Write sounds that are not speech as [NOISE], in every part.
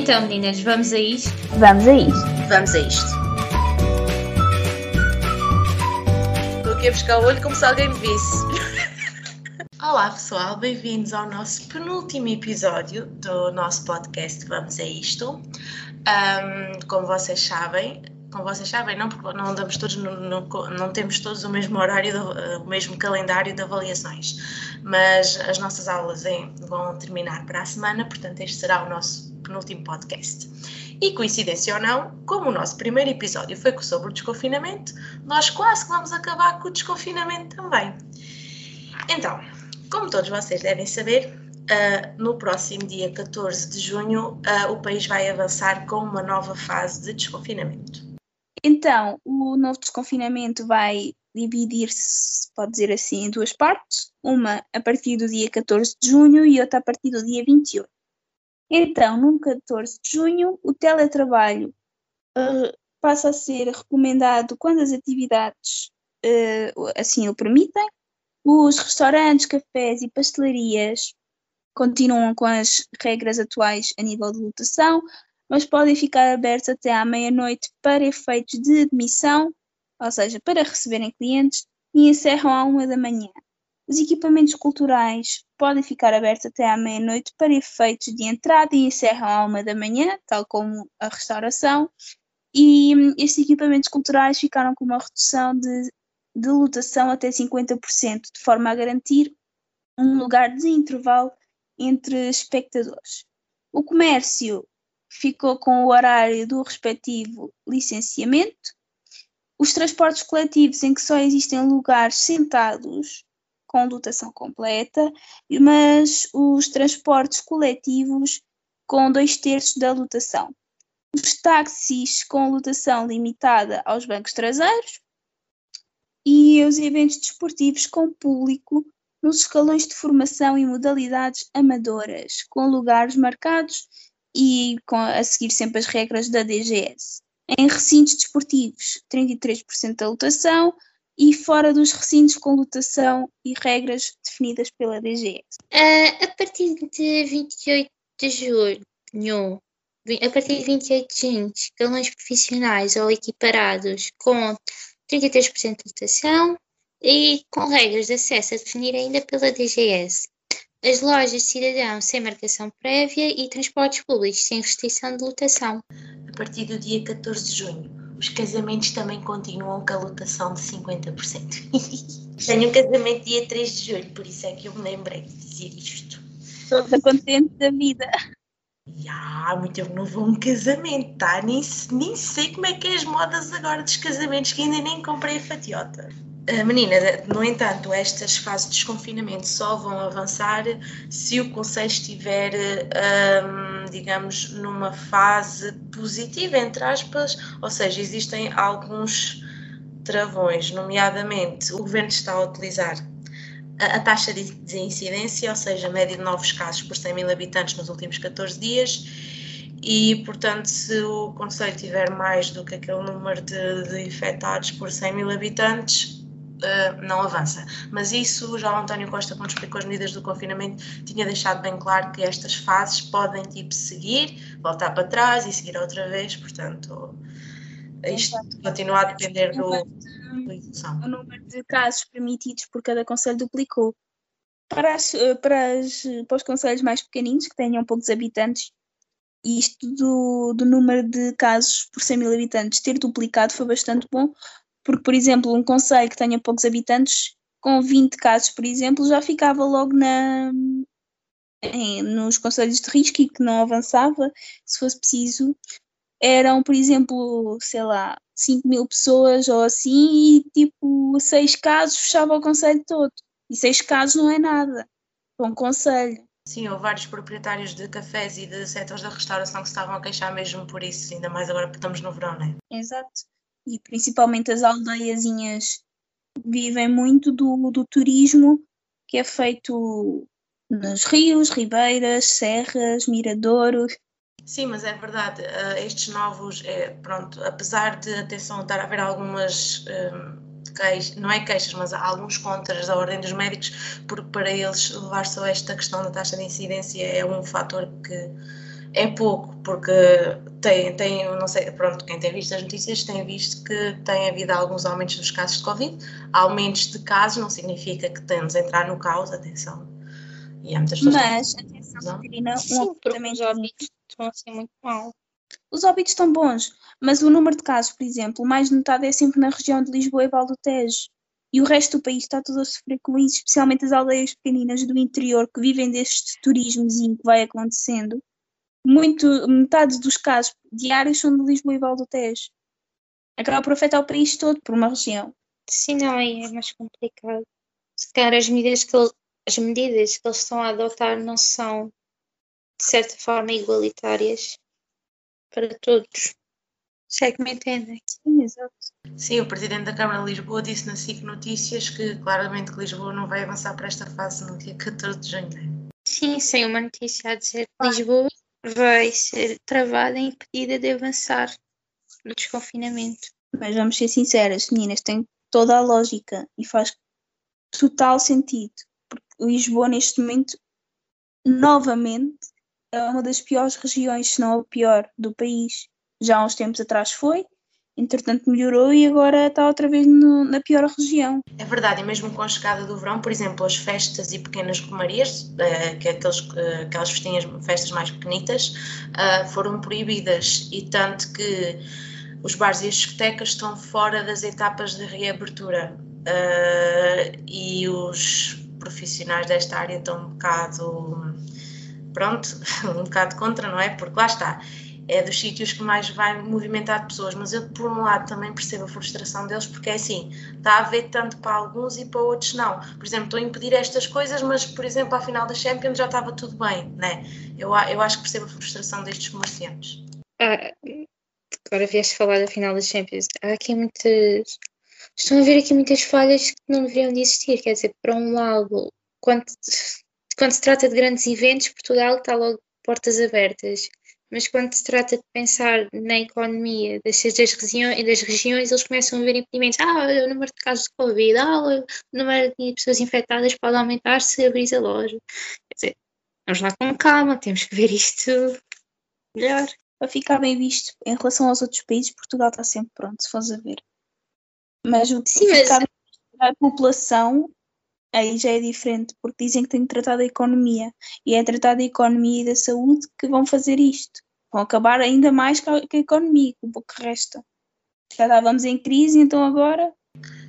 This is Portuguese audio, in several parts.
Então, meninas, vamos a isto? Vamos a isto. Vamos a isto. Estou aqui a buscar o olho como se alguém me visse. [LAUGHS] Olá pessoal, bem-vindos ao nosso penúltimo episódio do nosso podcast Vamos a Isto. Um, como vocês sabem, como vocês sabem, não, porque não andamos todos no, no, não temos todos o mesmo horário, do, o mesmo calendário de avaliações, mas as nossas aulas em, vão terminar para a semana, portanto este será o nosso penúltimo podcast. E coincidência ou não, como o nosso primeiro episódio foi sobre o desconfinamento, nós quase que vamos acabar com o desconfinamento também. Então, como todos vocês devem saber, uh, no próximo dia 14 de junho uh, o país vai avançar com uma nova fase de desconfinamento. Então, o novo desconfinamento vai dividir-se, pode dizer assim, em duas partes. Uma a partir do dia 14 de junho e outra a partir do dia 28. Então, no 14 de junho, o teletrabalho uh, passa a ser recomendado quando as atividades uh, assim o permitem. Os restaurantes, cafés e pastelarias continuam com as regras atuais a nível de lotação, mas podem ficar abertos até à meia-noite para efeitos de admissão, ou seja, para receberem clientes, e encerram à uma da manhã. Os equipamentos culturais podem ficar abertos até à meia-noite para efeitos de entrada e encerram à uma da manhã, tal como a restauração, e hum, estes equipamentos culturais ficaram com uma redução de, de lotação até 50%, de forma a garantir um lugar de intervalo entre espectadores. O comércio ficou com o horário do respectivo licenciamento. Os transportes coletivos em que só existem lugares sentados com lotação completa, mas os transportes coletivos com dois terços da lotação. Os táxis com lotação limitada aos bancos traseiros e os eventos desportivos com público nos escalões de formação e modalidades amadoras, com lugares marcados e com, a seguir sempre as regras da DGS. Em recintos desportivos, 33% da lotação e fora dos recintos com lotação e regras definidas pela DGS. Uh, a partir de 28 de junho, a partir de 28 de junho, escalões profissionais ou equiparados com 33% de lotação e com regras de acesso a definir ainda pela DGS as lojas de cidadão sem marcação prévia e transportes públicos sem restrição de lotação. A partir do dia 14 de junho, os casamentos também continuam com a lotação de 50%. [LAUGHS] Tenho um casamento dia 3 de julho, por isso é que eu me lembrei de dizer isto. Toda contente da vida. Ya, muito tempo não vou a um casamento, tá? Nem, nem sei como é que é as modas agora dos casamentos, que ainda nem comprei a fatiota. Eh, menina, no entanto, estas fases de desconfinamento só vão avançar se o Conselho estiver, um, digamos, numa fase positiva, entre aspas, ou seja, existem alguns travões, nomeadamente o Governo está a utilizar a, taxa de, de, incidência, ou seja, a média de novos casos por 100 mil habitantes nos últimos 14 dias, e, portanto, se o Conselho tiver mais do que aquele número de, de infectados por 100 mil habitantes, uh, não avança. Mas isso já o António Costa, quando explicou as medidas do confinamento, tinha deixado bem claro que estas fases podem tipo seguir, voltar para trás e seguir outra vez, portanto isto continua a depender do. O número de casos permitidos por cada conselho duplicou. Para, as, eh, para, as, para os conselhos mais pequeninos, que tenham poucos habitantes, isto do, do número de casos por 100 mil habitantes ter duplicado foi bastante bom, porque, por exemplo, um conselho que tenha poucos habitantes, com 20 casos, por exemplo, já ficava logo na, em, nos conselhos de risco e que não avançava, se fosse preciso. Eram, por exemplo, sei lá, 5 mil pessoas ou assim, e tipo, 6 casos fechava o conselho todo. E 6 casos não é nada para um conselho. Sim, houve vários proprietários de cafés e de setores da restauração que se estavam a queixar mesmo por isso, ainda mais agora que estamos no verão, não é? Exato e principalmente as aldeiazinhas vivem muito do, do turismo que é feito nos rios, ribeiras, serras, miradouros. Sim, mas é verdade, uh, estes novos, é, pronto, apesar de, atenção, estar a haver algumas um, queixas, não é queixas, mas há alguns contras da ordem dos médicos, porque para eles levar só esta questão da taxa de incidência é um fator que é pouco, porque tem, tem, não sei, pronto, quem tem visto as notícias tem visto que tem havido alguns aumentos dos casos de Covid. Aumentos de casos não significa que temos a entrar no caos, atenção. E há muitas pessoas Mas, atenção, Catarina, um os óbitos estão a ser muito mal. Os óbitos estão bons, mas o número de casos, por exemplo, mais notado é sempre na região de Lisboa e Val do Tejo. E o resto do país está todo a sofrer com isso, especialmente as aldeias pequeninas do interior que vivem deste turismozinho que vai acontecendo. Muito, metade dos casos diários são de Lisboa e Val do Tejo. Acaba por afetar o país todo por uma região. Sim, não, aí é mais complicado. Se calhar as medidas que, ele, as medidas que eles estão a adotar não são, de certa forma, igualitárias para todos. Se é que me entendem. Sim, exato. Sim, o Presidente da Câmara de Lisboa disse na SIC Notícias que claramente que Lisboa não vai avançar para esta fase no dia 14 de janeiro. Sim, sem uma notícia a dizer que Lisboa vai ser travada e impedida de avançar no desconfinamento. Mas vamos ser sinceras, meninas, tem toda a lógica e faz total sentido. Porque Lisboa, neste momento, novamente, é uma das piores regiões, se não a pior, do país. Já há uns tempos atrás foi, entretanto melhorou e agora está outra vez no, na pior região. É verdade, e mesmo com a chegada do verão, por exemplo, as festas e pequenas romarias, eh, que é aqueles, eh, aquelas festinhas, festas mais pequenitas, eh, foram proibidas e tanto que os bares e as discotecas estão fora das etapas de reabertura e os profissionais desta área estão um bocado pronto, [LAUGHS] um bocado contra, não é? Porque lá está, é dos sítios que mais vai movimentar pessoas, mas eu por um lado também percebo a frustração deles, porque é assim, está a haver tanto para alguns e para outros não. Por exemplo, estou a impedir estas coisas, mas por exemplo, à final da Champions já estava tudo bem, né? Eu, eu acho que percebo a frustração destes comerciantes. Ah, agora vieste falar da final da Champions. Há aqui muitas. Estão a ver aqui muitas falhas que não deveriam de existir. Quer dizer, para um lado, quando, quando se trata de grandes eventos, Portugal está logo portas abertas mas quando se trata de pensar na economia das, das, regiões, das regiões, eles começam a ver impedimentos. Ah, o número de casos de Covid, ah, o número de pessoas infectadas pode aumentar se abrir a loja. Quer dizer, vamos lá com calma, temos que ver isto melhor. Para ficar bem visto, em relação aos outros países, Portugal está sempre pronto, se fores a ver. Mas o Sim, mas... a população aí já é diferente, porque dizem que tem que tratar da economia, e é tratar da economia e da saúde que vão fazer isto. Vão acabar ainda mais com a, economia, com o que resta. Já estávamos em crise, então agora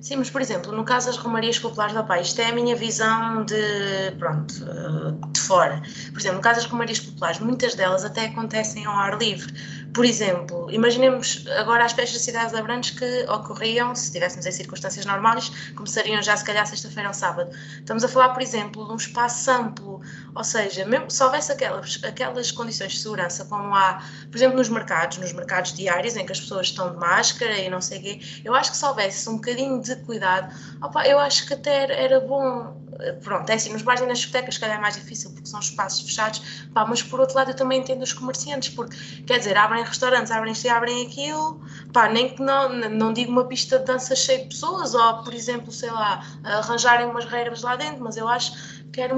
Sim, mas por exemplo, no caso das romarias populares da Pai, isto é a minha visão de, pronto, eh, de fora. Por exemplo, no caso das romarias populares, muitas delas até acontecem ao ar livre. Por exemplo, imaginemos agora as festas de cidades abrantes que ocorriam, se estivéssemos em circunstâncias normais, começariam já se calhar sexta-feira ou sábado. Estamos a falar, por exemplo, de um espaço amplo, ou seja, mesmo se houvesse aquelas, aquelas condições de segurança como há, por exemplo, nos mercados, nos mercados diários, em que as pessoas estão de máscara e não sei o quê, eu acho que se houvesse um bocadinho de cuidado, opa, eu acho que até era bom pronto, é assim, nos bares e nas discotecas, calhar é mais difícil porque são espaços fechados, pá, mas por outro lado eu também entendo os comerciantes, porque, quer dizer, abrem restaurantes, abrem isto e abrem aquilo, pá, nem que não, não digo uma pista de dança cheia de pessoas, ou, por exemplo, sei lá, arranjarem umas regras lá dentro, mas eu acho que era,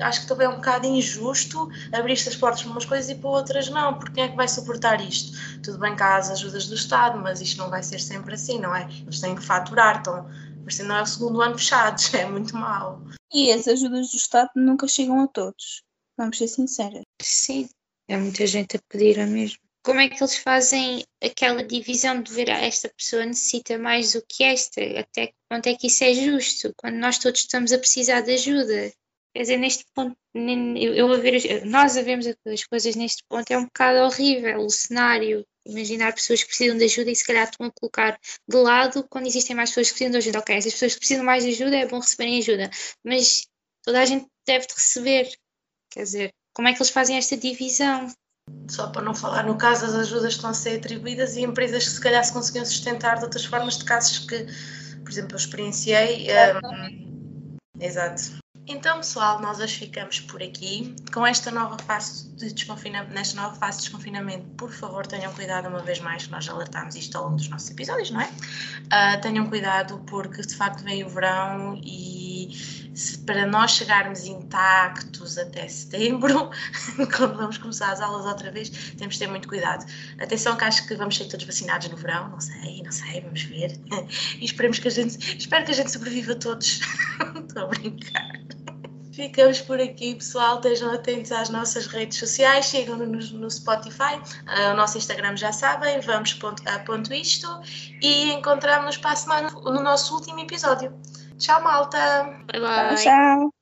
acho que também é um bocado injusto abrir estas portas para umas coisas e para outras não, porque quem é que vai suportar isto? Tudo bem que há as ajudas do Estado, mas isto não vai ser sempre assim, não é? Eles têm que faturar, então Parecendo não é o segundo ano fechado, [LAUGHS] é muito mau. E as ajudas do Estado nunca chegam a todos, vamos ser sinceras. Sim, é muita gente a pedir a mesmo. Como é que eles fazem aquela divisão de ver ah, esta pessoa necessita mais do que esta? Até quanto é que isso é justo? Quando nós todos estamos a precisar de ajuda. Quer dizer, neste ponto, eu, a ver, nós a vermos as coisas neste ponto é um bocado horrível o cenário imaginar pessoas que precisam de ajuda e se calhar estão a colocar de lado quando existem mais pessoas que precisam de ajuda. Ok, essas pessoas que precisam mais de ajuda é bom receberem ajuda, mas toda a gente deve de receber. Quer dizer, como é que eles fazem esta divisão? Só para não falar no caso, as ajudas estão a ser atribuídas e empresas que se calhar se conseguiam sustentar de outras formas de casos que, por exemplo, eu experienciei. Um, exato. Então, pessoal, nós hoje ficamos por aqui. Com esta nova fase de desconfinamento, nesta nova fase de desconfinamento, por favor, tenham cuidado uma vez mais, que nós alertámos isto ao longo dos nossos episódios, não é? Uh, tenham cuidado porque de facto vem o verão e para nós chegarmos intactos até setembro, [LAUGHS] quando vamos começar as aulas outra vez, temos de ter muito cuidado. Atenção que acho que vamos ser todos vacinados no verão, não sei, não sei, vamos ver. E esperemos que a gente, espero que a gente sobreviva todos. [LAUGHS] Estou a brincar. Ficamos por aqui, pessoal. Estejam atentos às nossas redes sociais, sigam-nos no, Spotify. Uh, o nosso Instagram já sabem, vamos a ponto isto. E encontramos-nos para a semana no nosso último episódio. Tchau, malta! Bye, bye. Tchau, tchau.